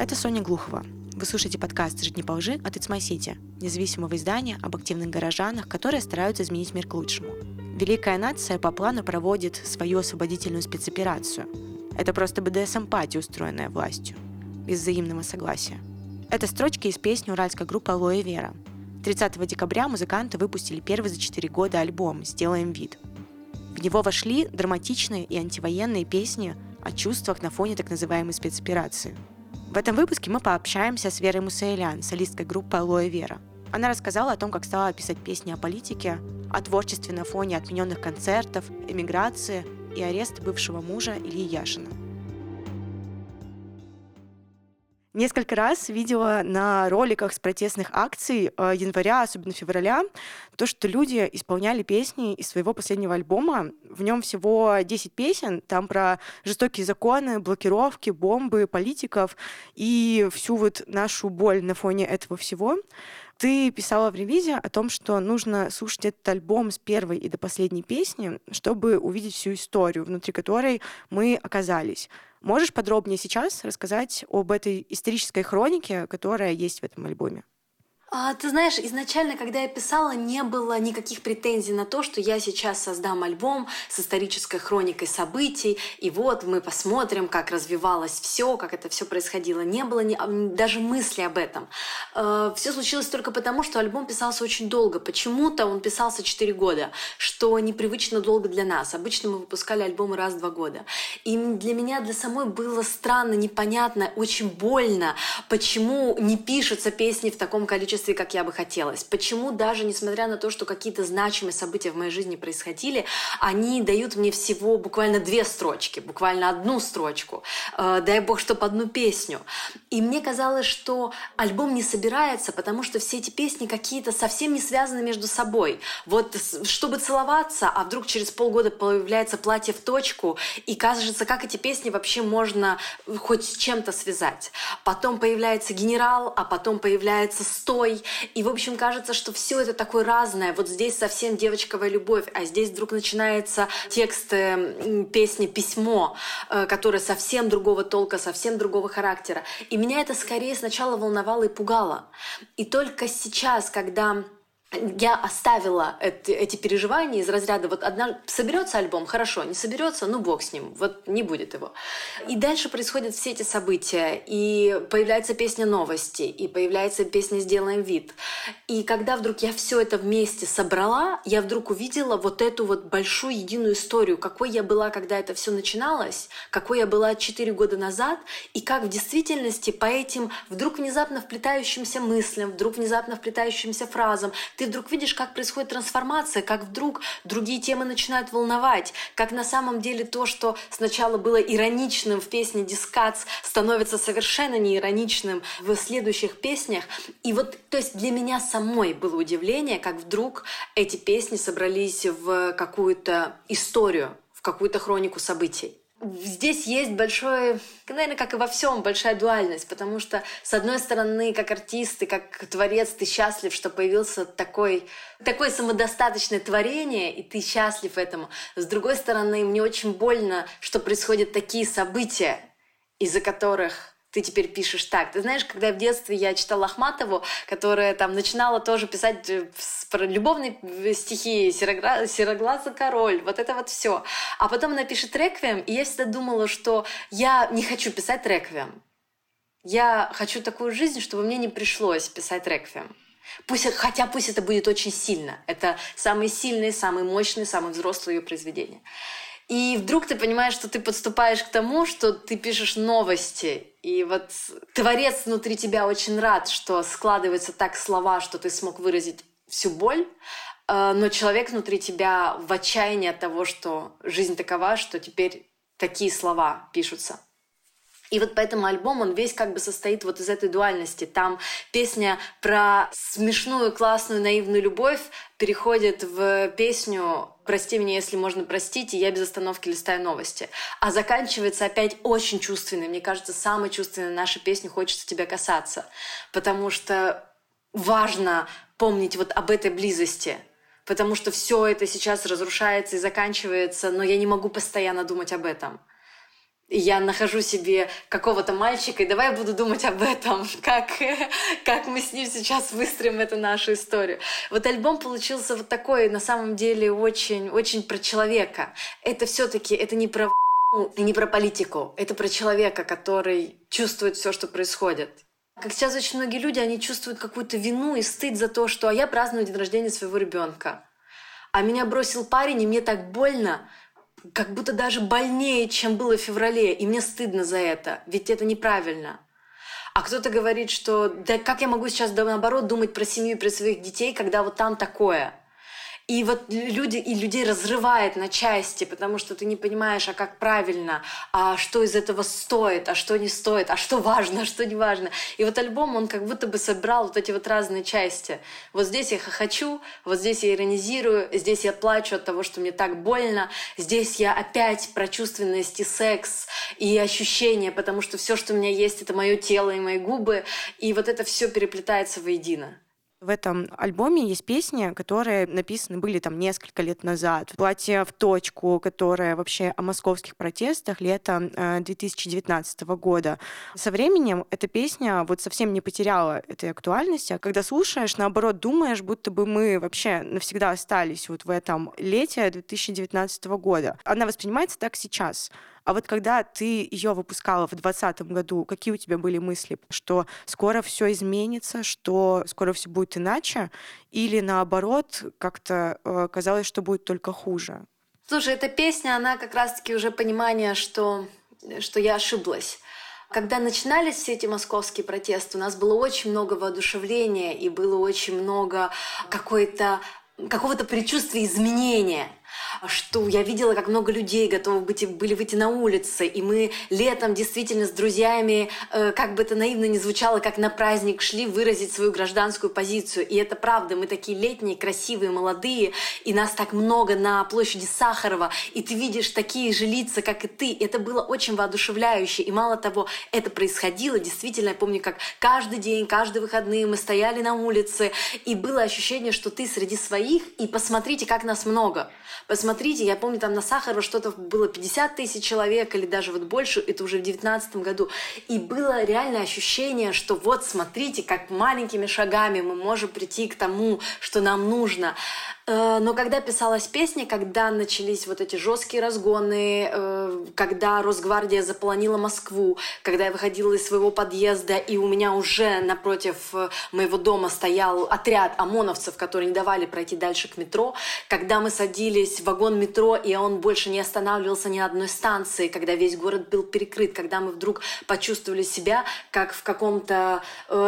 Это Соня Глухова. Вы слушаете подкаст «Жить не по лжи» от It's My City, независимого издания об активных горожанах, которые стараются изменить мир к лучшему. Великая нация по плану проводит свою освободительную спецоперацию. Это просто БДС-эмпатия, устроенная властью, без взаимного согласия. Это строчки из песни уральской группы «Алоэ Вера». 30 декабря музыканты выпустили первый за 4 года альбом «Сделаем вид». В него вошли драматичные и антивоенные песни о чувствах на фоне так называемой спецоперации – в этом выпуске мы пообщаемся с Верой Мусаэлян, солисткой группы «Алоэ Вера». Она рассказала о том, как стала писать песни о политике, о творчестве на фоне отмененных концертов, эмиграции и ареста бывшего мужа Ильи Яшина. Несколько раз видела на роликах с протестных акций э, января, особенно февраля, то, что люди исполняли песни из своего последнего альбома. В нем всего 10 песен, там про жестокие законы, блокировки, бомбы, политиков и всю вот нашу боль на фоне этого всего. Ты писала в ревизе о том, что нужно слушать этот альбом с первой и до последней песни, чтобы увидеть всю историю, внутри которой мы оказались. Можешь подробнее сейчас рассказать об этой исторической хронике, которая есть в этом альбоме? А, ты знаешь, изначально, когда я писала, не было никаких претензий на то, что я сейчас создам альбом с исторической хроникой событий, и вот мы посмотрим, как развивалось все, как это все происходило. Не было ни, даже мысли об этом. Э, все случилось только потому, что альбом писался очень долго. Почему-то он писался 4 года, что непривычно долго для нас. Обычно мы выпускали альбомы раз в два года. И для меня, для самой было странно, непонятно, очень больно, почему не пишутся песни в таком количестве количестве, как я бы хотелось. Почему даже, несмотря на то, что какие-то значимые события в моей жизни происходили, они дают мне всего буквально две строчки, буквально одну строчку. Э, дай бог, чтобы одну песню. И мне казалось, что альбом не собирается, потому что все эти песни какие-то совсем не связаны между собой. Вот чтобы целоваться, а вдруг через полгода появляется платье в точку, и кажется, как эти песни вообще можно хоть с чем-то связать. Потом появляется генерал, а потом появляется стой, мной. И, в общем, кажется, что все это такое разное. Вот здесь совсем девочковая любовь, а здесь вдруг начинается текст э, песни «Письмо», э, которое совсем другого толка, совсем другого характера. И меня это скорее сначала волновало и пугало. И только сейчас, когда я оставила эти, эти переживания из разряда вот одна соберется альбом, хорошо, не соберется, ну бог с ним, вот не будет его. И дальше происходят все эти события, и появляется песня новости, и появляется песня сделаем вид. И когда вдруг я все это вместе собрала, я вдруг увидела вот эту вот большую единую историю, какой я была, когда это все начиналось, какой я была 4 года назад, и как в действительности по этим вдруг внезапно вплетающимся мыслям, вдруг внезапно вплетающимся фразам ты вдруг видишь, как происходит трансформация, как вдруг другие темы начинают волновать, как на самом деле то, что сначала было ироничным в песне «Дискац», становится совершенно неироничным в следующих песнях. И вот, то есть для меня самой было удивление, как вдруг эти песни собрались в какую-то историю, в какую-то хронику событий здесь есть большое, наверное, как и во всем, большая дуальность, потому что, с одной стороны, как артист и как творец, ты счастлив, что появился такой, такое самодостаточное творение, и ты счастлив этому. С другой стороны, мне очень больно, что происходят такие события, из-за которых ты теперь пишешь так. Ты знаешь, когда в детстве я читала Ахматову, которая там начинала тоже писать э, про любовные стихи, серогла... сероглазый король, вот это вот все. А потом она пишет реквием, и я всегда думала, что я не хочу писать реквием. Я хочу такую жизнь, чтобы мне не пришлось писать реквием. Пусть, хотя пусть это будет очень сильно. Это самые сильные, самые мощные, самые взрослые ее произведения. И вдруг ты понимаешь, что ты подступаешь к тому, что ты пишешь новости. И вот творец внутри тебя очень рад, что складываются так слова, что ты смог выразить всю боль. Э, но человек внутри тебя в отчаянии от того, что жизнь такова, что теперь такие слова пишутся. И вот поэтому альбом, он весь как бы состоит вот из этой дуальности. Там песня про смешную, классную, наивную любовь переходит в песню «Прости меня, если можно простить», и я без остановки листаю новости. А заканчивается опять очень чувственной. Мне кажется, самой чувственной нашей песни «Хочется тебя касаться». Потому что важно помнить вот об этой близости, потому что все это сейчас разрушается и заканчивается, но я не могу постоянно думать об этом. Я нахожу себе какого-то мальчика, и давай я буду думать об этом, как, как мы с ним сейчас выстроим эту нашу историю. Вот альбом получился вот такой, на самом деле, очень, очень про человека. Это все таки это не про не про политику, это про человека, который чувствует все, что происходит. Как сейчас очень многие люди, они чувствуют какую-то вину и стыд за то, что а я праздную день рождения своего ребенка. А меня бросил парень, и мне так больно, как будто даже больнее, чем было в феврале, и мне стыдно за это, ведь это неправильно. А кто-то говорит, что да как я могу сейчас наоборот думать про семью и про своих детей, когда вот там такое – и вот люди, и людей разрывает на части, потому что ты не понимаешь, а как правильно, а что из этого стоит, а что не стоит, а что важно, а что не важно. И вот альбом, он как будто бы собрал вот эти вот разные части. Вот здесь я хохочу, вот здесь я иронизирую, здесь я плачу от того, что мне так больно, здесь я опять про чувственность и секс, и ощущения, потому что все, что у меня есть, это мое тело и мои губы, и вот это все переплетается воедино. В этом альбоме есть песни, которые написаны были там несколько лет назад. «Платье в точку», которое вообще о московских протестах лета 2019 года. Со временем эта песня вот совсем не потеряла этой актуальности. А когда слушаешь, наоборот, думаешь, будто бы мы вообще навсегда остались вот в этом лете 2019 года. Она воспринимается так сейчас. А вот когда ты ее выпускала в 2020 году, какие у тебя были мысли? Что скоро все изменится, что скоро все будет иначе? Или наоборот, как-то э, казалось, что будет только хуже? Слушай, эта песня, она как раз-таки уже понимание, что, что я ошиблась. Когда начинались все эти московские протесты, у нас было очень много воодушевления и было очень много какой-то какого-то предчувствия изменения что я видела, как много людей готовы быть, были выйти на улицы, и мы летом действительно с друзьями, э, как бы это наивно не звучало, как на праздник шли выразить свою гражданскую позицию. И это правда, мы такие летние, красивые, молодые, и нас так много на площади Сахарова, и ты видишь такие же лица, как и ты. Это было очень воодушевляюще, и мало того, это происходило, действительно, я помню, как каждый день, каждые выходные мы стояли на улице, и было ощущение, что ты среди своих, и посмотрите, как нас много. Посмотрите, я помню, там на Сахарова что-то было 50 тысяч человек или даже вот больше, это уже в 2019 году. И было реальное ощущение, что вот смотрите, как маленькими шагами мы можем прийти к тому, что нам нужно. Э, но когда писалась песня, когда начались вот эти жесткие разгоны, э, когда Росгвардия заполонила Москву, когда я выходила из своего подъезда, и у меня уже напротив э, моего дома стоял отряд ОМОНовцев, которые не давали пройти дальше к метро, когда мы садились в вагон метро, и он больше не останавливался ни на одной станции, когда весь город был перекрыт, когда мы вдруг почувствовали себя, как в каком-то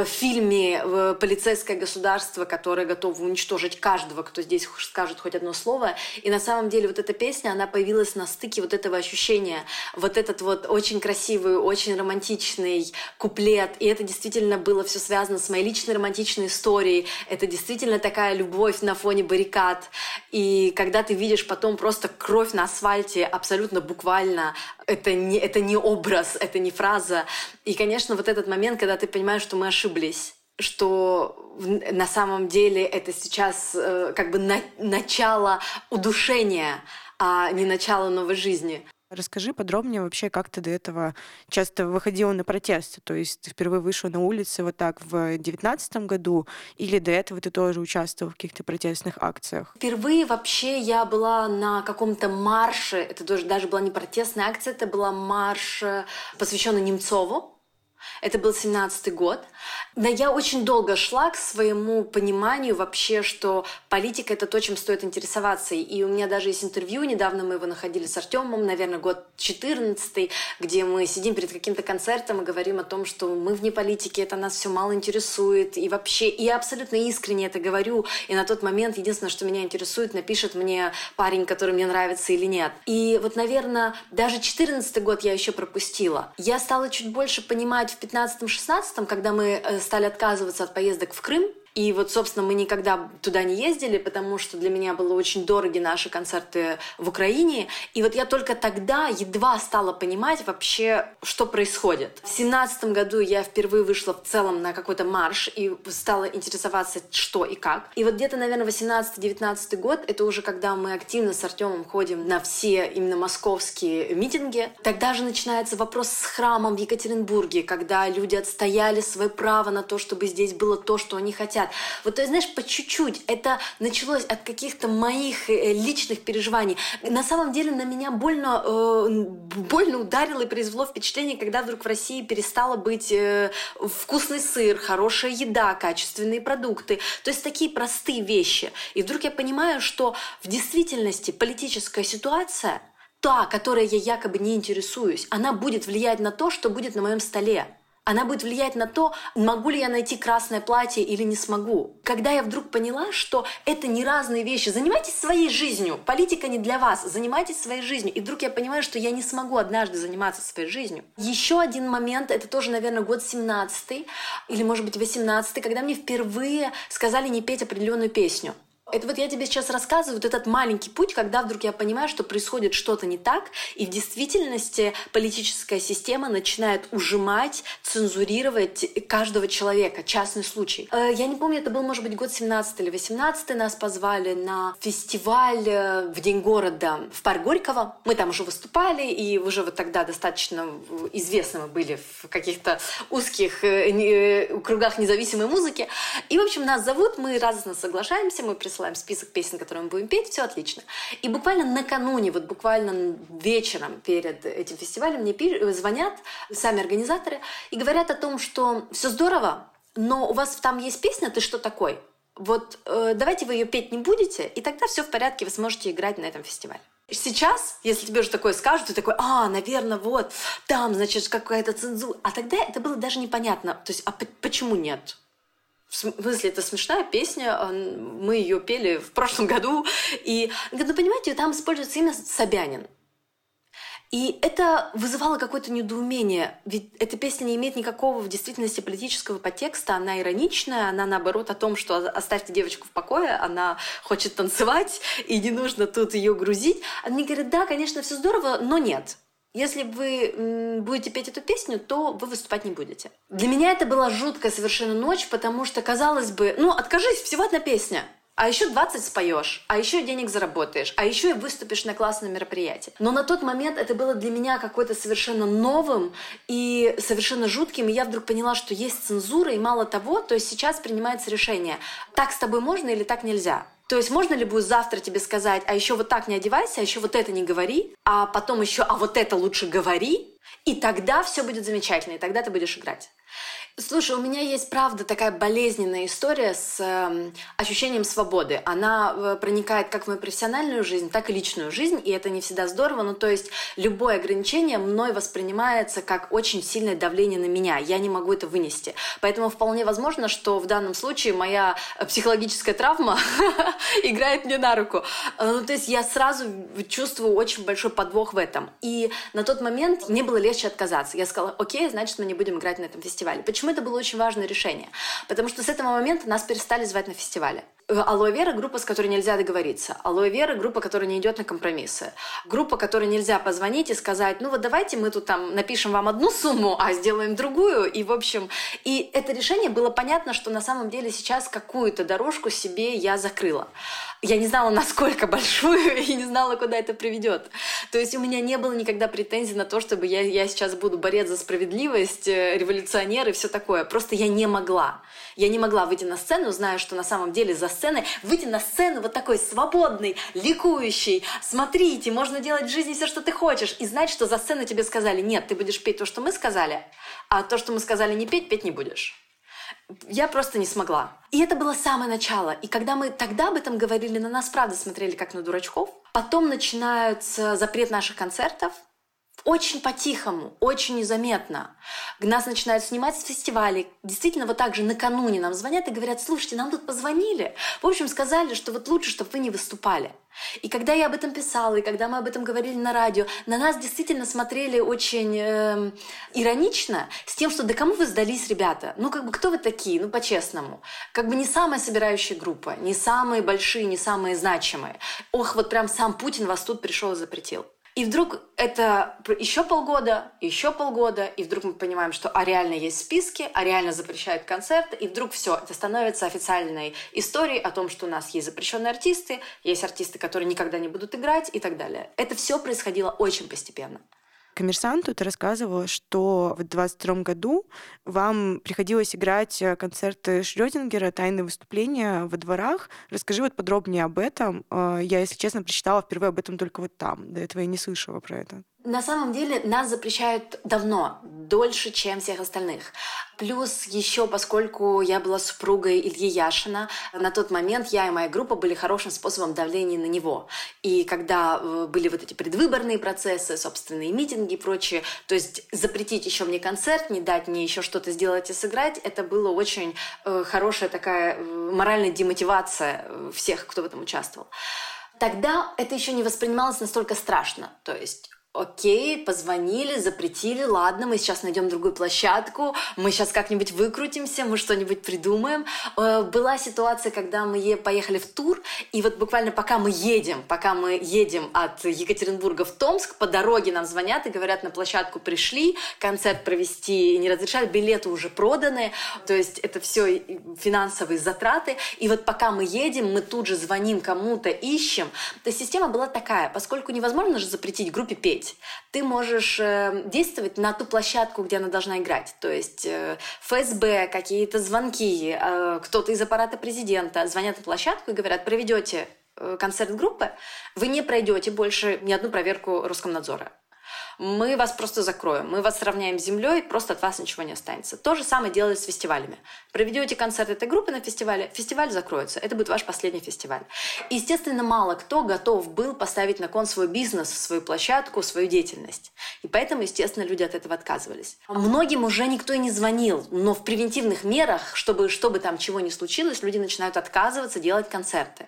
фильме полицейское государство, которое готово уничтожить каждого, кто здесь скажет хоть одно слово. И на самом деле вот эта песня, она появилась на стыке вот этого ощущения. Вот этот вот очень красивый, очень романтичный куплет. И это действительно было все связано с моей личной романтичной историей. Это действительно такая любовь на фоне баррикад. И когда ты видишь потом просто кровь на асфальте, абсолютно буквально, это не, это не образ, это не фраза. И, конечно, вот этот момент, когда ты понимаешь, что мы ошиблись что на самом деле это сейчас э, как бы на, начало удушения, а не начало новой жизни. Расскажи подробнее вообще, как ты до этого часто выходила на протесты. То есть ты впервые вышла на улицы вот так в девятнадцатом году, или до этого ты тоже участвовала в каких-то протестных акциях? Впервые вообще я была на каком-то марше, это даже, даже была не протестная акция, это была марш, э, посвященный Немцову. Это был 17 год. Но я очень долго шла к своему пониманию вообще, что политика — это то, чем стоит интересоваться. И у меня даже есть интервью, недавно мы его находили с Артемом, наверное, год 14 где мы сидим перед каким-то концертом и говорим о том, что мы вне политики, это нас все мало интересует. И вообще, и я абсолютно искренне это говорю. И на тот момент единственное, что меня интересует, напишет мне парень, который мне нравится или нет. И вот, наверное, даже 14 год я еще пропустила. Я стала чуть больше понимать в 15-16, когда мы э, стали отказываться от поездок в Крым, И вот, собственно, мы никогда туда не ездили, потому что для меня было очень дороги наши концерты в Украине. И вот я только тогда едва стала понимать вообще, что происходит. В семнадцатом году я впервые вышла в целом на какой-то марш и стала интересоваться, что и как. И вот где-то, наверное, 18-19 год, это уже когда мы активно с Артемом ходим на все именно московские митинги. Тогда же начинается вопрос с храмом в Екатеринбурге, когда люди отстояли свое право на то, чтобы здесь было то, что они хотят. Вот, то есть, знаешь, по чуть-чуть. Это началось от каких-то моих э, личных переживаний. На самом деле на меня больно, э, больно ударило и произвело впечатление, когда вдруг в России перестало быть э, вкусный сыр, хорошая еда, качественные продукты. То есть такие простые вещи. И вдруг я понимаю, что в действительности политическая ситуация та, которой я якобы не интересуюсь, она будет влиять на то, что будет на моем столе. Она будет влиять на то, могу ли я найти красное платье или не смогу. Когда я вдруг поняла, что это не разные вещи, занимайтесь своей жизнью. Политика не для вас, занимайтесь своей жизнью. И вдруг я понимаю, что я не смогу однажды заниматься своей жизнью. Еще один момент, это тоже, наверное, год 17 или, может быть, 18 когда мне впервые сказали не петь определенную песню. Это вот я тебе сейчас рассказываю вот этот маленький путь, когда вдруг я понимаю, что происходит что-то не так, и в действительности политическая система начинает ужимать, цензурировать каждого человека, частный случай. Э, я не помню, это был, может быть, год 17 или 18 нас позвали на фестиваль э, в День города в парк Горького. Мы там уже выступали, и уже вот тогда достаточно известны мы были в каких-то узких э, кругах независимой музыки. И, в общем, нас зовут, мы радостно соглашаемся, мы присылаем присылаем список песен, которые мы будем петь, все отлично. И буквально накануне, вот буквально вечером перед этим фестивалем мне звонят сами организаторы и говорят о том, что все здорово, но у вас там есть песня «Ты что такой?» Вот э, давайте вы ее петь не будете, и тогда все в порядке, вы сможете играть на этом фестивале. Сейчас, если тебе уже такое скажут, ты такой, а, наверное, вот, там, значит, какая-то цензура. А тогда это было даже непонятно. То есть, а почему нет? В смысле, это смешная песня, а, мы ее пели в прошлом году. И, ну, понимаете, там используется имя Собянин. И это вызывало какое-то недоумение, ведь эта песня не имеет никакого в действительности политического подтекста, она ироничная, она наоборот о том, что оставьте девочку в покое, она хочет танцевать, и не нужно тут ее грузить. Они говорят, да, конечно, все здорово, но нет. Если вы будете петь эту песню, то вы выступать не будете. Для меня это была жуткая совершенно ночь, потому что, казалось бы, ну, откажись, всего одна песня. А еще 20 споешь, а еще денег заработаешь, а еще и выступишь на классном мероприятии. Но на тот момент это было для меня какой-то совершенно новым и совершенно жутким. И я вдруг поняла, что есть цензура, и мало того, то есть сейчас принимается решение, так с тобой можно или так нельзя. То есть можно ли будет завтра тебе сказать, а еще вот так не одевайся, а еще вот это не говори, а потом еще, а вот это лучше говори, и тогда все будет замечательно, и тогда ты будешь играть. Слушай, у меня есть, правда, такая болезненная история с э, ощущением свободы. Она э, проникает как в мою профессиональную жизнь, так и личную жизнь, и это не всегда здорово. Ну, то есть любое ограничение мной воспринимается как очень сильное давление на меня. Я не могу это вынести. Поэтому вполне возможно, что в данном случае моя психологическая травма играет мне на руку. Э, ну, то есть я сразу чувствую очень большой подвох в этом. И на тот момент мне было легче отказаться. Я сказала, окей, значит, мы не будем играть на этом фестивале. Почему? Почему это было очень важное решение? Потому что с этого момента нас перестали звать на фестивале. Э, Алоэ Вера – группа, с которой нельзя договориться. Алоэ Вера – группа, которая не идет на компромиссы. Группа, которой нельзя позвонить и сказать, ну вот давайте мы тут там напишем вам одну сумму, а сделаем другую. И, в общем, и это решение было понятно, что на самом деле сейчас какую-то дорожку себе я закрыла. Я не знала, насколько большую, и не знала, куда это приведет. То есть у меня не было никогда претензий на то, чтобы я, я сейчас буду борец за справедливость, э, революционер и все такое. Просто я не могла. Я не могла выйти на сцену, зная, что на самом деле за сценой выйти на сцену вот такой свободный, ликующий, смотрите, можно делать в жизни все, что ты хочешь, и знать, что за сценой тебе сказали, нет, ты будешь петь то, что мы сказали, а то, что мы сказали не петь, петь не будешь. Я просто не смогла. И это было самое начало. И когда мы тогда об этом говорили, на нас правда смотрели как на дурачков. Потом начинается запрет наших концертов, очень по-тихому, очень незаметно. Нас начинают снимать с фестивалей. Действительно, вот так же накануне нам звонят и говорят, слушайте, нам тут позвонили. В общем, сказали, что вот лучше, чтобы вы не выступали. И когда я об этом писала, и когда мы об этом говорили на радио, на нас действительно смотрели очень э, иронично, с тем, что да кому вы сдались, ребята? Ну, как бы, кто вы такие? Ну, по-честному. Как бы не самая собирающая группа, не самые большие, не самые значимые. Ох, вот прям сам Путин вас тут пришел и запретил. И вдруг это еще полгода, еще полгода, и вдруг мы понимаем, что а реально есть списки, а реально запрещают концерты, и вдруг все, это становится официальной историей о том, что у нас есть запрещенные артисты, есть артисты, которые никогда не будут играть и так далее. Это все происходило очень постепенно. Коммерсанту ты рассказывала, что в 22 году вам приходилось играть э, концерты Шрёдингера, тайные выступления во дворах. Расскажи вот подробнее об этом. Э, я, если честно, прочитала впервые об этом только вот там. До этого я не слышала про это. На самом деле нас запрещают давно, дольше, чем всех остальных. Плюс еще, поскольку я была супругой Ильи Яшина, на тот момент я и моя группа были хорошим способом давления на него. И когда э, были вот эти предвыборные процессы, собственные митинги и прочее, то есть запретить еще мне концерт, не дать мне еще что-то сделать и сыграть, это было очень э, хорошая такая э, моральная демотивация всех, кто в этом участвовал. Тогда это еще не воспринималось настолько страшно. То есть Окей, позвонили, запретили, ладно, мы сейчас найдем другую площадку, мы сейчас как-нибудь выкрутимся, мы что-нибудь придумаем. Э, была ситуация, когда мы поехали в тур, и вот буквально пока мы едем, пока мы едем от Екатеринбурга в Томск, по дороге нам звонят и говорят, на площадку пришли, концерт провести не разрешают, билеты уже проданы, то есть это все финансовые затраты. И вот пока мы едем, мы тут же звоним кому-то, ищем. То есть система была такая, поскольку невозможно же запретить группе петь, быть. Ты можешь э, действовать на ту площадку, где она должна играть. То есть э, ФСБ, какие-то звонки, э, кто-то из аппарата президента звонят на площадку и говорят, проведете концерт группы, вы не пройдете больше ни одну проверку Роскомнадзора мы вас просто закроем, мы вас сравняем с землей, просто от вас ничего не останется. То же самое делают с фестивалями. Проведете концерт этой группы на фестивале, фестиваль закроется. Это будет ваш последний фестиваль. Естественно, мало кто готов был поставить на кон свой бизнес, свою площадку, свою деятельность. И поэтому, естественно, люди от этого отказывались. Многим уже никто и не звонил, но в превентивных мерах, чтобы, чтобы там чего не случилось, люди начинают отказываться делать концерты.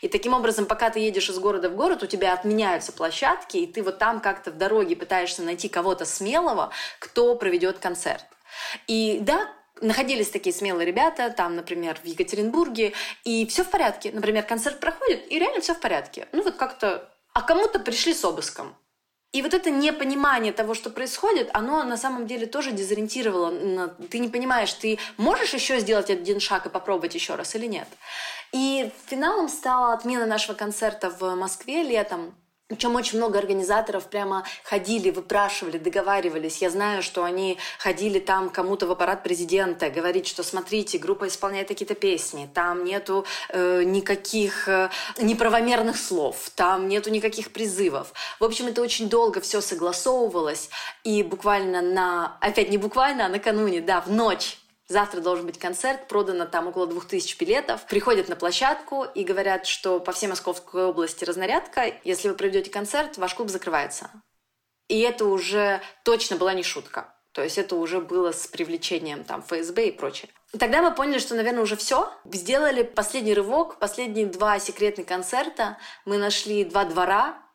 И таким образом, пока ты едешь из города в город, у тебя отменяются площадки, и ты вот там как-то в дороге пытаешься найти кого-то смелого, кто проведет концерт. И да, находились такие смелые ребята, там, например, в Екатеринбурге, и все в порядке. Например, концерт проходит, и реально все в порядке. Ну вот как-то... А кому-то пришли с обыском. И вот это непонимание того, что происходит, оно на самом деле тоже дезориентировало. Ты не понимаешь, ты можешь еще сделать один шаг и попробовать еще раз или нет. И финалом стала отмена нашего концерта в Москве летом. Причем очень много организаторов прямо ходили, выпрашивали, договаривались. Я знаю, что они ходили там кому-то в аппарат президента, говорить, что смотрите, группа исполняет какие-то песни, там нету э, никаких э, неправомерных слов, там нету никаких призывов. В общем, это очень долго все согласовывалось. И буквально на, опять не буквально, а накануне, да, в ночь Завтра должен быть концерт, продано там около двух тысяч билетов. Приходят на площадку и говорят, что по всей Московской области разнарядка. Если вы проведете концерт, ваш клуб закрывается. И это уже точно была не шутка. То есть это уже было с привлечением там ФСБ и прочее. Тогда мы поняли, что, наверное, уже все. Сделали последний рывок, последние два секретных концерта. Мы нашли два двора,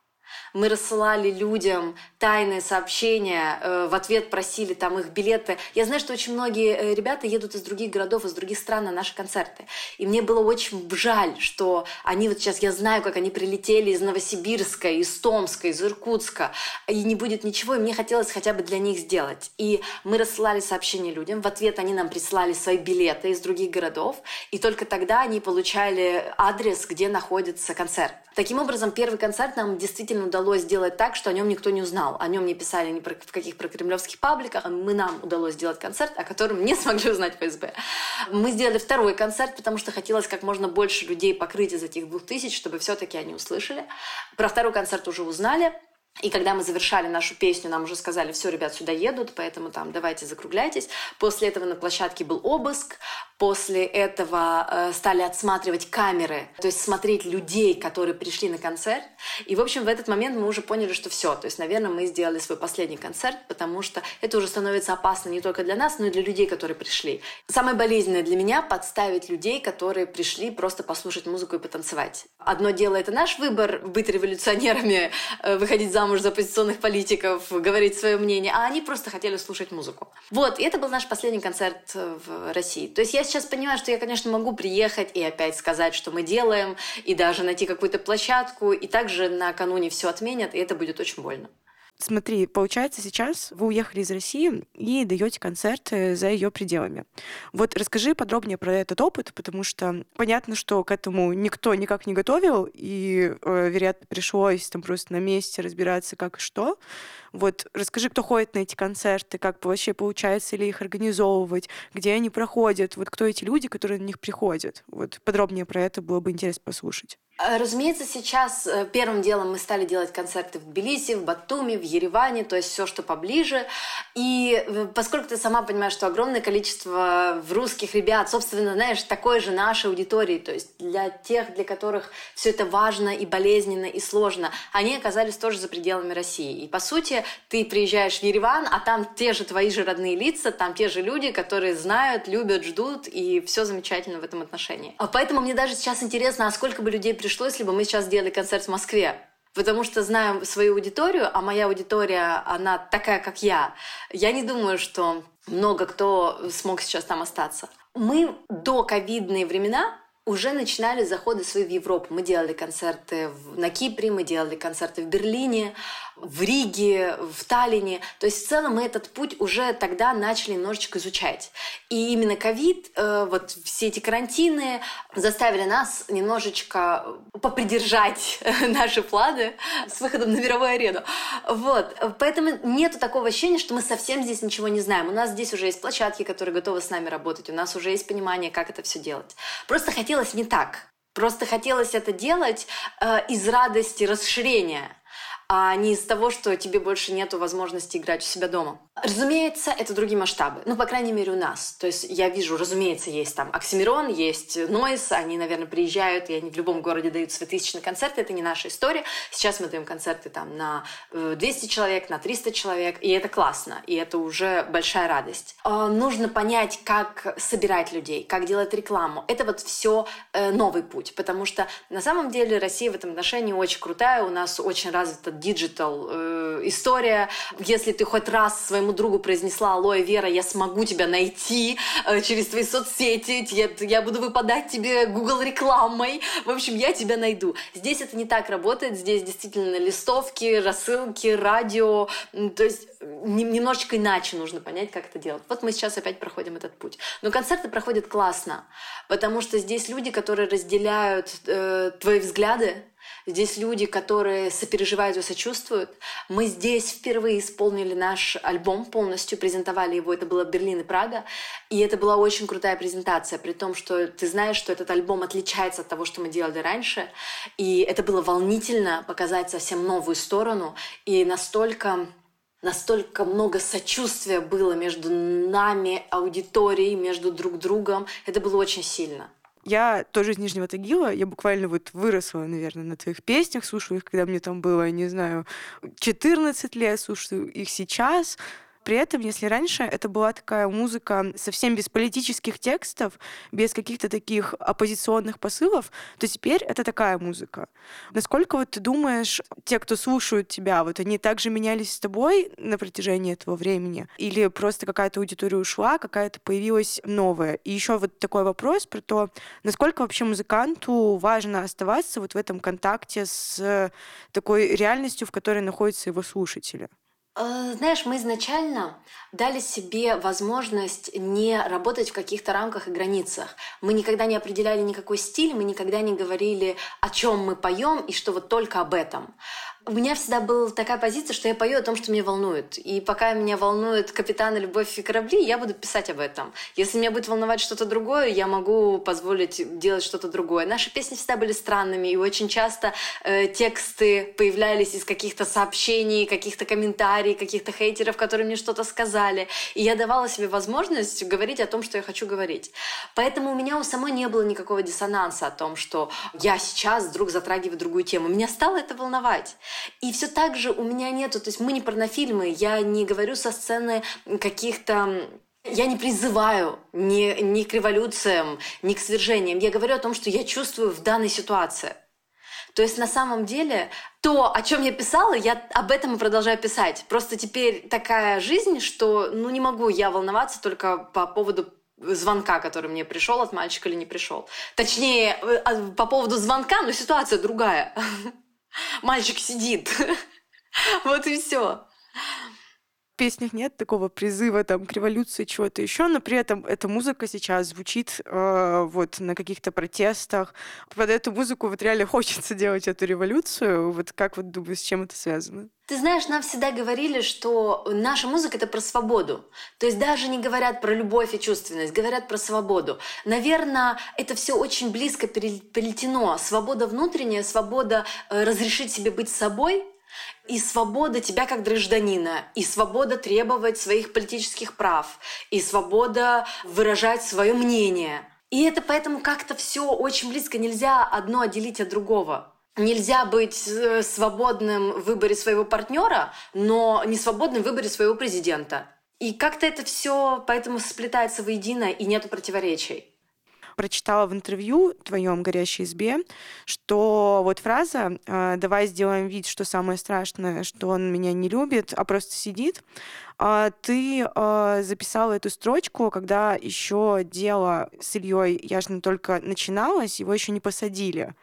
мы рассылали людям тайные сообщения, э, в ответ просили там их билеты. Я знаю, что очень многие э, ребята едут из других городов, из других стран на наши концерты. И мне было очень жаль, что они вот сейчас, я знаю, как они прилетели из Новосибирска, из Томска, из Иркутска, и не будет ничего, и мне хотелось хотя бы для них сделать. И мы рассылали сообщения людям, в ответ они нам присылали свои билеты из других городов, и только тогда они получали адрес, где находится концерт. Таким образом, первый концерт нам действительно удалось сделать так, что о нем никто не узнал. О нем не писали ни про, в каких прокремлевских пабликах. Мы нам удалось сделать концерт, о котором не смогли узнать ФСБ. Мы сделали второй концерт, потому что хотелось как можно больше людей покрыть из этих двух тысяч, чтобы все-таки они услышали. Про второй концерт уже узнали. И когда мы завершали нашу песню, нам уже сказали, все, ребят, сюда едут, поэтому там давайте закругляйтесь. После этого на площадке был обыск. После этого э, стали отсматривать камеры, то есть смотреть людей, которые пришли на концерт. И, в общем, в этот момент мы уже поняли, что все. То есть, наверное, мы сделали свой последний концерт, потому что это уже становится опасно не только для нас, но и для людей, которые пришли. Самое болезненное для меня — подставить людей, которые пришли просто послушать музыку и потанцевать. Одно дело — это наш выбор — быть революционерами, э, выходить замуж за оппозиционных политиков, говорить свое мнение, а они просто хотели слушать музыку. Вот, и это был наш последний концерт в России. То есть я сейчас понимаю, что я, конечно, могу приехать и опять сказать, что мы делаем, и даже найти какую-то площадку, и также накануне все отменят, и это будет очень больно. Смотри, получается, сейчас вы уехали из России и даете концерты за ее пределами. Вот расскажи подробнее про этот опыт, потому что понятно, что к этому никто никак не готовил, и, э, вероятно, пришлось там просто на месте разбираться, как и что. Вот расскажи, кто ходит на эти концерты, как вообще получается ли их организовывать, где они проходят, вот кто эти люди, которые на них приходят. Вот подробнее про это было бы интересно послушать. Э, разумеется, сейчас э, первым делом мы стали делать концерты в Тбилиси, в Батуми, в Ереване, то есть все, что поближе. И э, поскольку ты сама понимаешь, что огромное количество русских ребят, собственно, знаешь, такой же нашей аудитории, то есть для тех, для которых все это важно и болезненно и сложно, они оказались тоже за пределами России. И по сути, ты приезжаешь в Ереван, а там те же твои же родные лица, там те же люди, которые знают, любят, ждут, и все замечательно в этом отношении. А поэтому мне даже сейчас интересно, а сколько бы людей пришло, если бы мы сейчас сделали концерт в Москве? Потому что знаю свою аудиторию, а моя аудитория, она такая, как я. Я не думаю, что много кто смог сейчас там остаться. Мы до ковидные времена уже начинали заходы свои в Европу. Мы делали концерты на Кипре, мы делали концерты в Берлине, в Риге, в Таллине. То есть в целом мы этот путь уже тогда начали немножечко изучать. И именно ковид, э, вот все эти карантины заставили нас немножечко попридержать наши планы с выходом на мировую арену. Вот. Поэтому нету такого ощущения, что мы совсем здесь ничего не знаем. У нас здесь уже есть площадки, которые готовы с нами работать. У нас уже есть понимание, как это все делать. Просто хотелось не так. Просто хотелось это делать э, из радости расширения а не из того, что тебе больше нету возможности играть у себя дома. Разумеется, это другие масштабы. Ну, по крайней мере, у нас. То есть я вижу, разумеется, есть там Оксимирон, есть Нойс, они, наверное, приезжают, и они в любом городе дают свои тысячные концерты. Это не наша история. Сейчас мы даем концерты там на 200 э, человек, на 300 человек, и это классно, и это уже большая радость. А, нужно понять, как собирать людей, как делать рекламу. Это вот все э, новый путь, потому что на самом деле Россия в этом отношении очень крутая, у нас очень развита digital э, история. Если ты хоть раз своему своему другу произнесла «Алоэ, Вера, я смогу тебя найти э, через твои соцсети, я, я буду выпадать тебе Google рекламой, в общем, я тебя найду». Здесь это не так работает, здесь действительно листовки, рассылки, радио, то есть немножечко иначе нужно понять, как это делать. Вот мы сейчас опять проходим этот путь. Но концерты проходят классно, потому что здесь люди, которые разделяют э, твои взгляды, Здесь люди, которые сопереживают и сочувствуют. Мы здесь впервые исполнили наш альбом полностью, презентовали его. Это было Берлин и Прага. И это была очень крутая презентация, при том, что ты знаешь, что этот альбом отличается от того, что мы делали раньше. И это было волнительно показать совсем новую сторону. И настолько настолько много сочувствия было между нами, аудиторией, между друг другом. Это было очень сильно. Я тоже из Нижнего Тагила, я буквально вот выросла, наверное, на твоих песнях, слушаю их, когда мне там было, не знаю, 14 лет, слушаю их сейчас. При этом, если раньше это была такая музыка совсем без политических текстов, без каких-то таких оппозиционных посылов, то теперь это такая музыка. Насколько вот ты думаешь, те, кто слушают тебя, вот они также менялись с тобой на протяжении этого времени? Или просто какая-то аудитория ушла, какая-то появилась новая? И еще вот такой вопрос про то, насколько вообще музыканту важно оставаться вот в этом контакте с такой реальностью, в которой находятся его слушатели? Э, знаешь, мы изначально дали себе возможность не работать в каких-то рамках и границах. Мы никогда не определяли никакой стиль, мы никогда не говорили, о чем мы поем и что вот только об этом. У меня всегда была такая позиция, что я пою о том, что меня волнует. И пока меня волнует капитан «Любовь и корабли», я буду писать об этом. Если меня будет волновать что-то другое, я могу позволить делать что-то другое. Наши песни всегда были странными, и очень часто э, тексты появлялись из каких-то сообщений, каких-то комментариев, каких-то хейтеров, которые мне что-то сказали. И я давала себе возможность говорить о том, что я хочу говорить. Поэтому у меня у самой не было никакого диссонанса о том, что я сейчас вдруг затрагиваю другую тему. Меня стало это волновать. И все так же у меня нету, то есть мы не порнофильмы, я не говорю со сцены каких-то я не призываю ни, ни к революциям, ни к свержениям. Я говорю о том, что я чувствую в данной ситуации. То есть на самом деле то, о чем я писала, я об этом и продолжаю писать. Просто теперь такая жизнь, что ну не могу я волноваться только по поводу звонка, который мне пришел от мальчика или не пришел. Точнее, э, а, по поводу звонка, но ситуация другая. Мальчик сидит. Вот и все песнях нет такого призыва там, к революции, чего-то еще, но при этом эта музыка сейчас звучит э, вот на каких-то протестах. Под эту музыку вот реально хочется делать эту революцию. Вот как вот думаешь, с чем это связано? Ты знаешь, нам всегда говорили, что наша музыка — это про свободу. То есть даже не говорят про любовь и чувственность, говорят про свободу. Наверное, это все очень близко переплетено. Свобода внутренняя, свобода э, разрешить себе быть собой — и свобода тебя как гражданина, и свобода требовать своих политических прав, и свобода выражать свое мнение. И это поэтому как-то все очень близко. Нельзя одно отделить от другого. Нельзя быть э, свободным в выборе своего партнера, но не свободным в выборе своего президента. И как-то это все поэтому сплетается воедино, и нету противоречий прочитала в интервью твоем «Горящей избе», что вот фраза э, «давай сделаем вид, что самое страшное, что он меня не любит, а просто сидит», а ты э, записала эту строчку, когда еще дело с Ильей Яшиным только начиналось, его еще не посадили.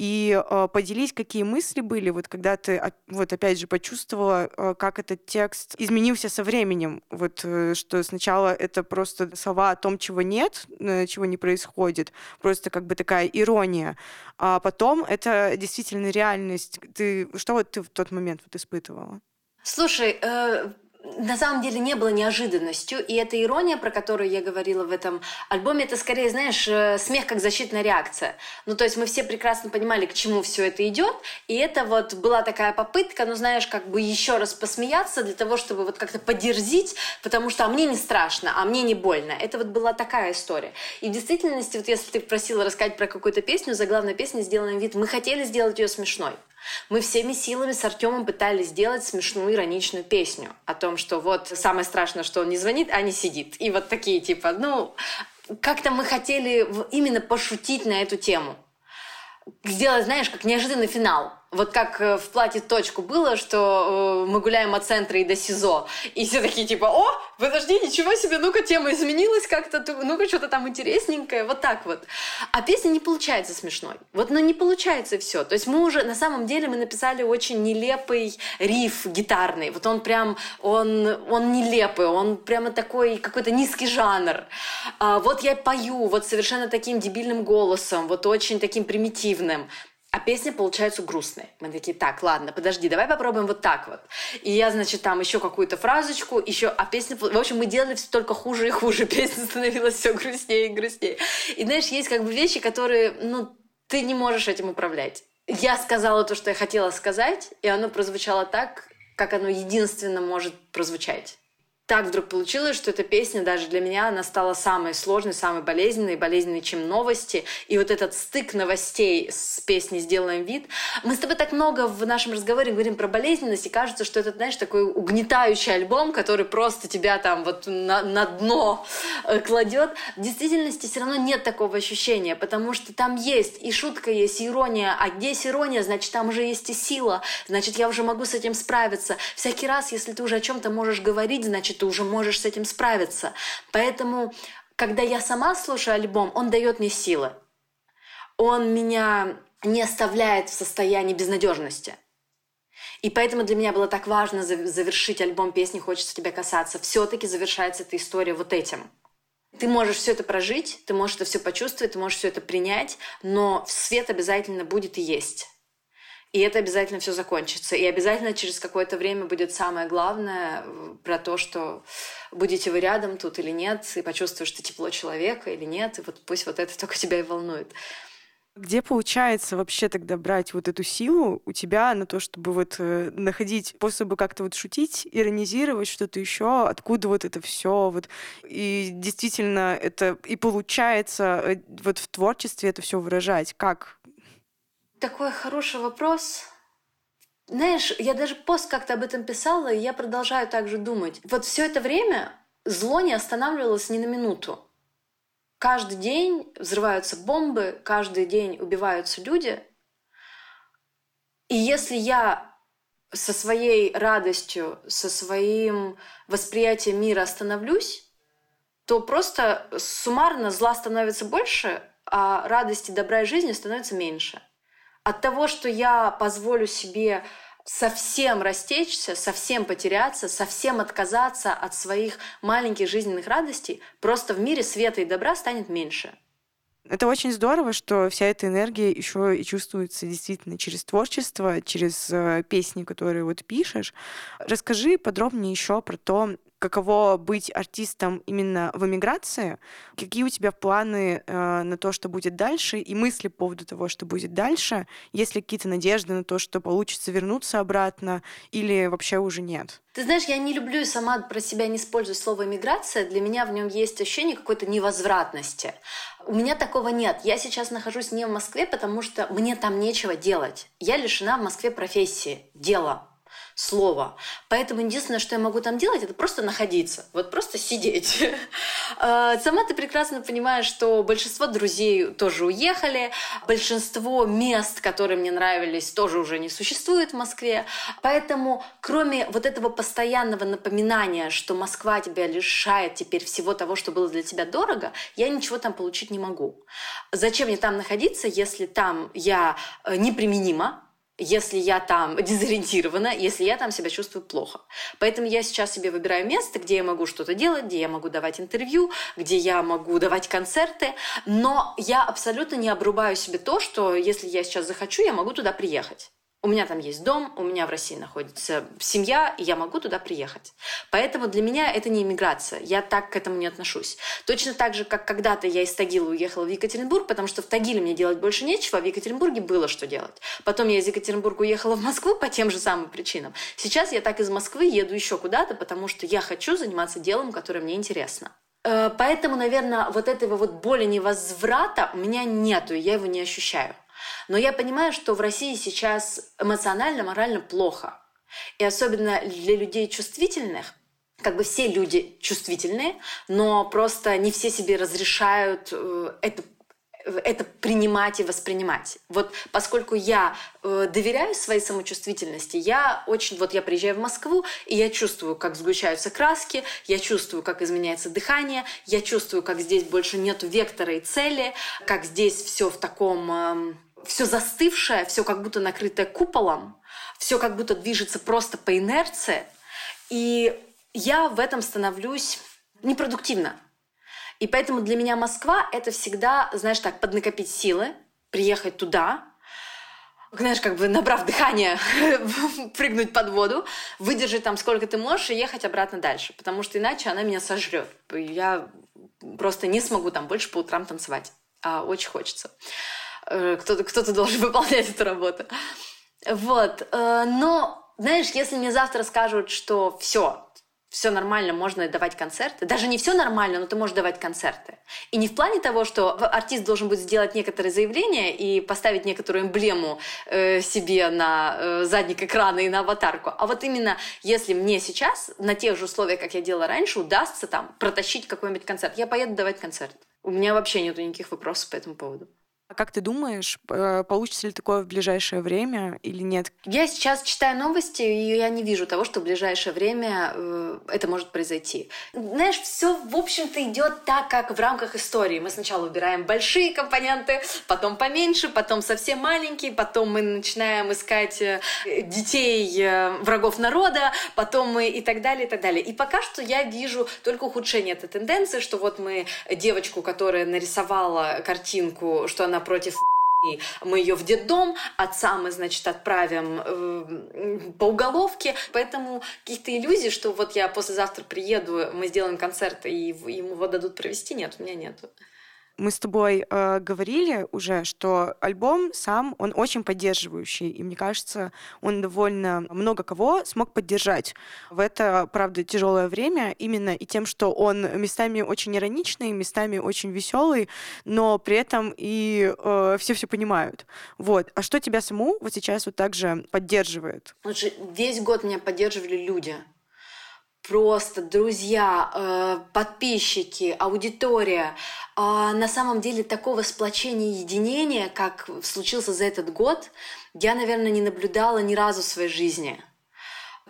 И э, поделись, какие мысли были, вот когда ты, вот опять же, почувствовала, э, как этот текст изменился со временем, вот э, что сначала это просто слова о том, чего нет, э, чего не происходит, просто как бы такая ирония, а потом это действительно реальность. Ты что вот ты в тот момент вот испытывала? Слушай, э, на самом деле не было неожиданностью, и эта ирония, про которую я говорила в этом альбоме, это скорее, знаешь, э, смех как защитная реакция. Ну, то есть мы все прекрасно понимали, к чему все это идет, и это вот была такая попытка, ну, знаешь, как бы еще раз посмеяться для того, чтобы вот как-то подерзить, потому что а мне не страшно, а мне не больно. Это вот была такая история. И в действительности, вот если ты просила рассказать про какую-то песню, заглавная песня «Сделаем вид», мы хотели сделать ее смешной. Мы всеми силами с Артемом пытались сделать смешную ироничную песню о том, что вот самое страшное, что он не звонит, а не сидит. И вот такие типа, ну, как-то мы хотели именно пошутить на эту тему. Сделать, знаешь, как неожиданный финал вот как э, в платье точку было, что э, мы гуляем от центра и до СИЗО, и все такие типа, о, подожди, ничего себе, ну-ка тема изменилась как-то, ну-ка что-то там интересненькое, вот так вот. А песня не получается смешной. Вот, ну не получается все. То есть мы уже, на самом деле, мы написали очень нелепый риф гитарный. Вот он прям, он, он нелепый, он прямо такой какой-то низкий жанр. А, вот я пою вот совершенно таким дебильным голосом, вот очень таким примитивным. А песня получается грустной. Мы такие, так, ладно, подожди, давай попробуем вот так вот. И я, значит, там еще какую-то фразочку, еще, а песня... В общем, мы делали все только хуже и хуже. Песня становилась все грустнее и грустнее. И знаешь, есть как бы вещи, которые, ну, ты не можешь этим управлять. Я сказала то, что я хотела сказать, и оно прозвучало так, как оно единственно может прозвучать так вдруг получилось, что эта песня даже для меня, она стала самой сложной, самой болезненной, болезненной, чем новости. И вот этот стык новостей с песней «Сделаем вид». Мы с тобой так много в нашем разговоре говорим про болезненность, и кажется, что это, знаешь, такой угнетающий альбом, который просто тебя там вот на, на дно э, кладет. В действительности все равно нет такого ощущения, потому что там есть и шутка есть, и ирония. А где есть ирония, значит, там уже есть и сила. Значит, я уже могу с этим справиться. Всякий раз, если ты уже о чем-то можешь говорить, значит, ты уже можешь с этим справиться. Поэтому, когда я сама слушаю альбом, он дает мне силы. Он меня не оставляет в состоянии безнадежности. И поэтому для меня было так важно завершить альбом песни «Хочется тебя касаться». Все-таки завершается эта история вот этим. Ты можешь все это прожить, ты можешь это все почувствовать, ты можешь все это принять, но свет обязательно будет и есть. И это обязательно все закончится. И обязательно через какое-то время будет самое главное э, про то, что будете вы рядом тут или нет, и почувствуешь ты тепло человека или нет, и вот пусть вот это только тебя и волнует. Где получается вообще тогда брать вот эту силу у тебя на то, чтобы вот э, находить способы как-то вот шутить, иронизировать что-то еще, откуда вот это все вот и действительно это и получается э, вот в творчестве это все выражать как такой хороший вопрос. Знаешь, я даже пост как-то об этом писала, и я продолжаю так же думать. Вот все это время зло не останавливалось ни на минуту. Каждый день взрываются бомбы, каждый день убиваются люди. И если я со своей радостью, со своим восприятием мира остановлюсь, то просто суммарно зла становится больше, а радости, добра и жизни становится меньше. От того, что я позволю себе совсем растечься, совсем потеряться, совсем отказаться от своих маленьких жизненных радостей, просто в мире света и добра станет меньше. Это очень здорово, что вся эта энергия еще и чувствуется действительно через творчество, через э, песни, которые вот пишешь. Расскажи подробнее еще про то, каково быть артистом именно в эмиграции, какие у тебя планы э, на то, что будет дальше, и мысли по поводу того, что будет дальше, есть ли какие-то надежды на то, что получится вернуться обратно, или вообще уже нет? Ты знаешь, я не люблю сама про себя не использую слово «иммиграция». Для меня в нем есть ощущение какой-то невозвратности. У меня такого нет. Я сейчас нахожусь не в Москве, потому что мне там нечего делать. Я лишена в Москве профессии, дела слова. Поэтому единственное, что я могу там делать, это просто находиться, вот просто сидеть. А, сама ты прекрасно понимаешь, что большинство друзей тоже уехали, большинство мест, которые мне нравились, тоже уже не существует в Москве. Поэтому, кроме вот этого постоянного напоминания, что Москва тебя лишает теперь всего того, что было для тебя дорого, я ничего там получить не могу. Зачем мне там находиться, если там я э, неприменима, если я там дезориентирована, если я там себя чувствую плохо. Поэтому я сейчас себе выбираю место, где я могу что-то делать, где я могу давать интервью, где я могу давать концерты, но я абсолютно не обрубаю себе то, что если я сейчас захочу, я могу туда приехать. У меня там есть дом, у меня в России находится семья, и я могу туда приехать. Поэтому для меня это не иммиграция. Я так к этому не отношусь. Точно так же, как когда-то я из Тагила уехала в Екатеринбург, потому что в Тагиле мне делать больше нечего, а в Екатеринбурге было что делать. Потом я из Екатеринбурга уехала в Москву по тем же самым причинам. Сейчас я так из Москвы еду еще куда-то, потому что я хочу заниматься делом, которое мне интересно. Э, поэтому, наверное, вот этого вот боли невозврата у меня нету, я его не ощущаю. Но я понимаю, что в России сейчас эмоционально, морально плохо. И особенно для людей чувствительных, как бы все люди чувствительные, но просто не все себе разрешают э, это это принимать и воспринимать. Вот поскольку я э, доверяю своей самочувствительности, я очень, вот я приезжаю в Москву, и я чувствую, как сгущаются краски, я чувствую, как изменяется дыхание, я чувствую, как здесь больше нету вектора и цели, как здесь все в таком... Э, все застывшее, все как будто накрытое куполом, все как будто движется просто по инерции. И я в этом становлюсь непродуктивно. И поэтому для меня Москва — это всегда, знаешь, так, поднакопить силы, приехать туда, знаешь, как бы набрав дыхание, прыгнуть под воду, выдержать там сколько ты можешь и ехать обратно дальше, потому что иначе она меня сожрет. Я просто не смогу там больше по утрам танцевать, а очень хочется. Э, кто-то кто должен выполнять эту работу. Вот. Э, но, знаешь, если мне завтра скажут, что все, все нормально, можно давать концерты. Даже не все нормально, но ты можешь давать концерты. И не в плане того, что артист должен будет сделать некоторые заявления и поставить некоторую эмблему э, себе на э, задник экрана и на аватарку. А вот именно если мне сейчас на тех же условиях, как я делала раньше, удастся там протащить какой-нибудь концерт, я поеду давать концерт. У меня вообще нет никаких вопросов по этому поводу. А как ты думаешь, э, получится ли такое в ближайшее время или нет? Я сейчас читаю новости, и я не вижу того, что в ближайшее время э, это может произойти. Знаешь, все, в общем-то, идет так, как в рамках истории. Мы сначала убираем большие компоненты, потом поменьше, потом совсем маленькие, потом мы начинаем искать э, детей врагов народа, потом мы и так далее, и так далее. И пока что я вижу только ухудшение этой тенденции, что вот мы девочку, которая нарисовала картинку, что она против мы ее в детдом, отца мы, значит, отправим э, по уголовке, поэтому каких-то иллюзий, что вот я послезавтра приеду, мы сделаем концерт и ему его дадут провести, нет, у меня нету. Мы с тобой э, говорили уже, что альбом сам, он очень поддерживающий, и мне кажется, он довольно много кого смог поддержать в это, правда, тяжелое время, именно и тем, что он местами очень ироничный, местами очень веселый, но при этом и э, все все понимают. Вот. А что тебя саму вот сейчас вот так же поддерживает? Весь год меня поддерживали люди просто друзья, э, подписчики, аудитория. А на самом деле такого сплочения и единения, как случился за этот год, я, наверное, не наблюдала ни разу в своей жизни.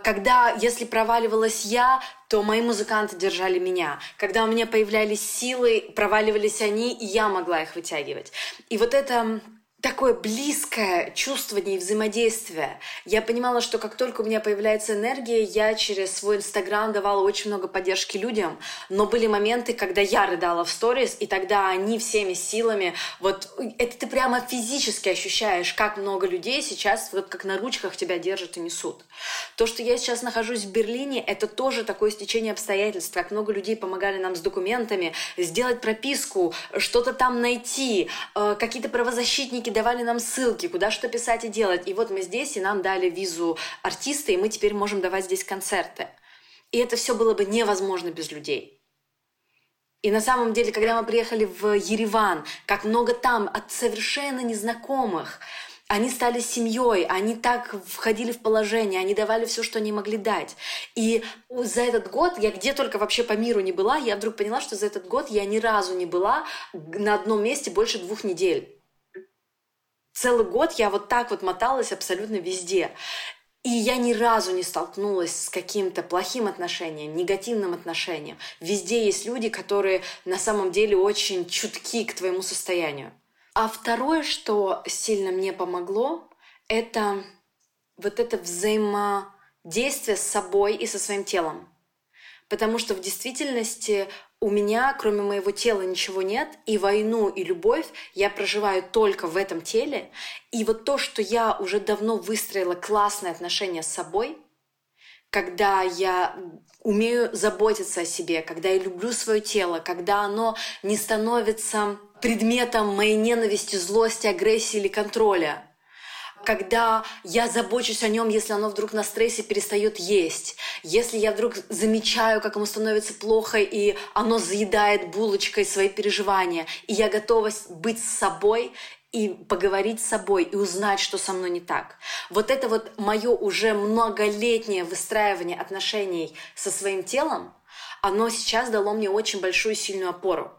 Когда, если проваливалась я, то мои музыканты держали меня. Когда у меня появлялись силы, проваливались они, и я могла их вытягивать. И вот это такое близкое чувствование и взаимодействие. Я понимала, что как только у меня появляется энергия, я через свой Инстаграм давала очень много поддержки людям, но были моменты, когда я рыдала в сторис, и тогда они всеми силами, вот это ты прямо физически ощущаешь, как много людей сейчас вот как на ручках тебя держат и несут. То, что я сейчас нахожусь в Берлине, это тоже такое стечение обстоятельств, как много людей помогали нам с документами, сделать прописку, что-то там найти, э, какие-то правозащитники давали нам ссылки, куда что писать и делать. И вот мы здесь, и нам дали визу артиста, и мы теперь можем давать здесь концерты. И это все было бы невозможно без людей. И на самом деле, когда мы приехали в Ереван, как много там от совершенно незнакомых, они стали семьей, они так входили в положение, они давали все, что они могли дать. И за этот год, я где только вообще по миру не была, я вдруг поняла, что за этот год я ни разу не была на одном месте больше двух недель. Целый год я вот так вот моталась абсолютно везде. И я ни разу не столкнулась с каким-то плохим отношением, негативным отношением. Везде есть люди, которые на самом деле очень чутки к твоему состоянию. А второе, что сильно мне помогло, это вот это взаимодействие с собой и со своим телом. Потому что в действительности у меня, кроме моего тела, ничего нет, и войну, и любовь я проживаю только в этом теле. И вот то, что я уже давно выстроила классные отношения с собой, когда я умею заботиться о себе, когда я люблю свое тело, когда оно не становится предметом моей ненависти, злости, агрессии или контроля, когда я забочусь о нем, если оно вдруг на стрессе перестает есть, если я вдруг замечаю, как ему становится плохо, и оно заедает булочкой свои переживания, и я готова быть с собой и поговорить с собой и узнать, что со мной не так. Вот это вот мое уже многолетнее выстраивание отношений со своим телом, оно сейчас дало мне очень большую сильную опору.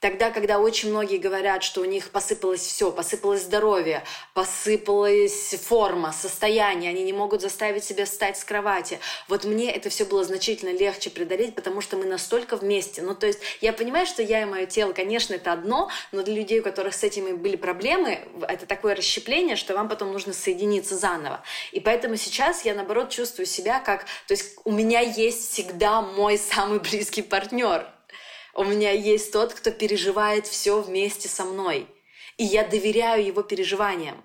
Тогда, когда очень многие говорят, что у них посыпалось все, посыпалось здоровье, посыпалась форма, состояние, они не могут заставить себя встать с кровати. Вот мне это все было значительно легче преодолеть, потому что мы настолько вместе. Ну, то есть я понимаю, что я и мое тело, конечно, это одно, но для людей, у которых с этим были проблемы, это такое расщепление, что вам потом нужно соединиться заново. И поэтому сейчас я, наоборот, чувствую себя как... То есть у меня есть всегда мой самый близкий партнер, у меня есть тот, кто переживает все вместе со мной. И я доверяю его переживаниям.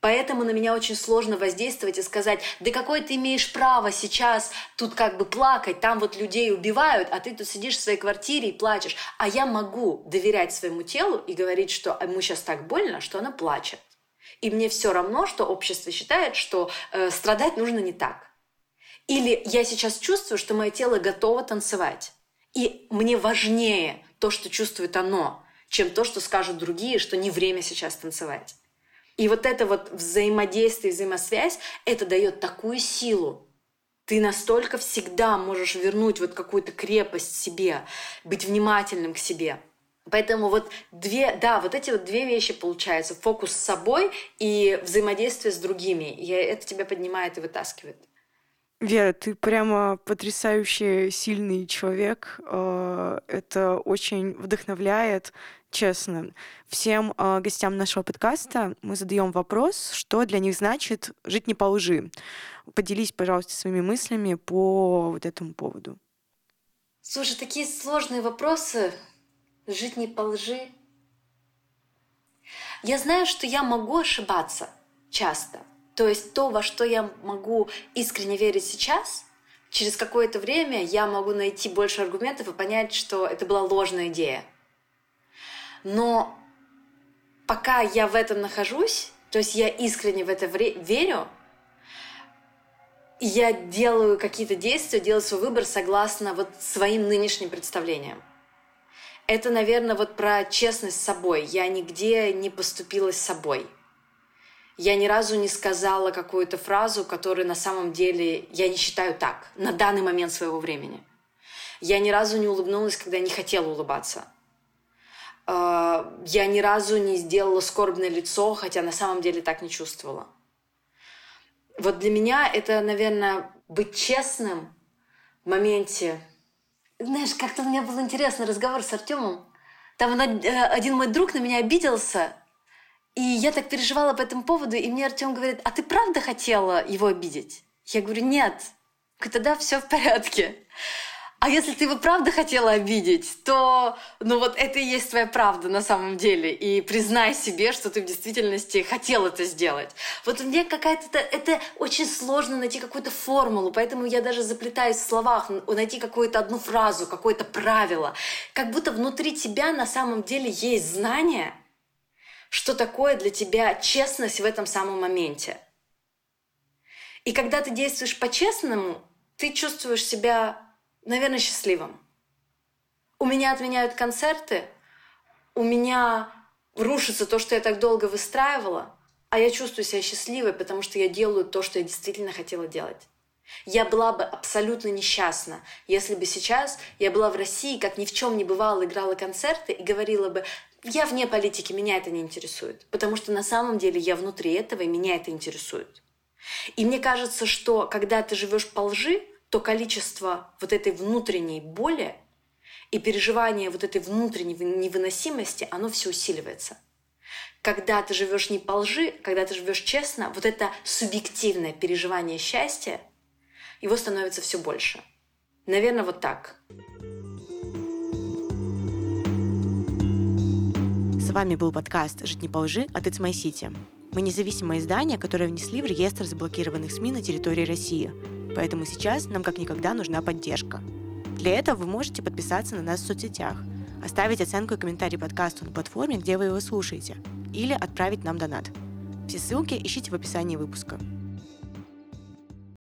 Поэтому на меня очень сложно воздействовать и сказать, да какое ты имеешь право сейчас тут как бы плакать, там вот людей убивают, а ты тут сидишь в своей квартире и плачешь. А я могу доверять своему телу и говорить, что ему сейчас так больно, что она плачет. И мне все равно, что общество считает, что э, страдать нужно не так. Или я сейчас чувствую, что мое тело готово танцевать. И мне важнее то, что чувствует оно, чем то, что скажут другие, что не время сейчас танцевать. И вот это вот взаимодействие, взаимосвязь, это дает такую силу. Ты настолько всегда можешь вернуть вот какую-то крепость себе, быть внимательным к себе. Поэтому вот две, да, вот эти вот две вещи получаются. Фокус с собой и взаимодействие с другими. И это тебя поднимает и вытаскивает. Вера, ты прямо потрясающе сильный человек. Э, это очень вдохновляет, честно. Всем э, гостям нашего подкаста мы задаем вопрос, что для них значит жить не по лжи. Поделись, пожалуйста, своими мыслями по вот этому поводу. Слушай, такие сложные вопросы. Жить не по лжи. Я знаю, что я могу ошибаться часто. То есть то, во что я могу искренне верить сейчас, через какое-то время я могу найти больше аргументов и понять, что это была ложная идея. Но пока я в этом нахожусь, то есть я искренне в это верю, я делаю какие-то действия, делаю свой выбор согласно вот своим нынешним представлениям. Это, наверное, вот про честность с собой. Я нигде не поступила с собой. Я ни разу не сказала какую-то фразу, которую на самом деле я не считаю так, на данный момент своего времени. Я ни разу не улыбнулась, когда не хотела улыбаться. А, я ни разу не сделала скорбное лицо, хотя на самом деле так не чувствовала. Вот для меня это, наверное, быть честным в моменте. Знаешь, как-то у меня был интересный разговор с Артемом. Там э, один мой друг на меня обиделся, и я так переживала по этому поводу, и мне Артем говорит, а ты правда хотела его обидеть? Я говорю, нет. Тогда все в порядке. А если ты его правда хотела обидеть, то ну вот это и есть твоя правда на самом деле. И признай себе, что ты в действительности хотел это сделать. Вот мне какая-то... Это очень сложно найти какую-то формулу, поэтому я даже заплетаюсь в словах, найти какую-то одну фразу, какое-то правило. Как будто внутри тебя на самом деле есть знание, что такое для тебя честность в этом самом моменте. И когда ты действуешь по-честному, ты чувствуешь себя наверное, счастливым. У меня отменяют концерты, у меня рушится то, что я так долго выстраивала, а я чувствую себя счастливой, потому что я делаю то, что я действительно хотела делать. Я была бы абсолютно несчастна, если бы сейчас я была в России, как ни в чем не бывало, играла концерты и говорила бы, я вне политики, меня это не интересует. Потому что на самом деле я внутри этого, и меня это интересует. И мне кажется, что когда ты живешь по лжи, то количество вот этой внутренней боли и переживания вот этой внутренней невыносимости, оно все усиливается. Когда ты живешь не по лжи, когда ты живешь честно, вот это субъективное переживание счастья, его становится все больше. Наверное, вот так. С вами был подкаст «Жить не по лжи» от It's My City. Мы независимое издание, которое внесли в реестр заблокированных СМИ на территории России – Поэтому сейчас нам как никогда нужна поддержка. Для этого вы можете подписаться на нас в соцсетях, оставить оценку и комментарий подкасту на платформе, где вы его слушаете, или отправить нам донат. Все ссылки ищите в описании выпуска.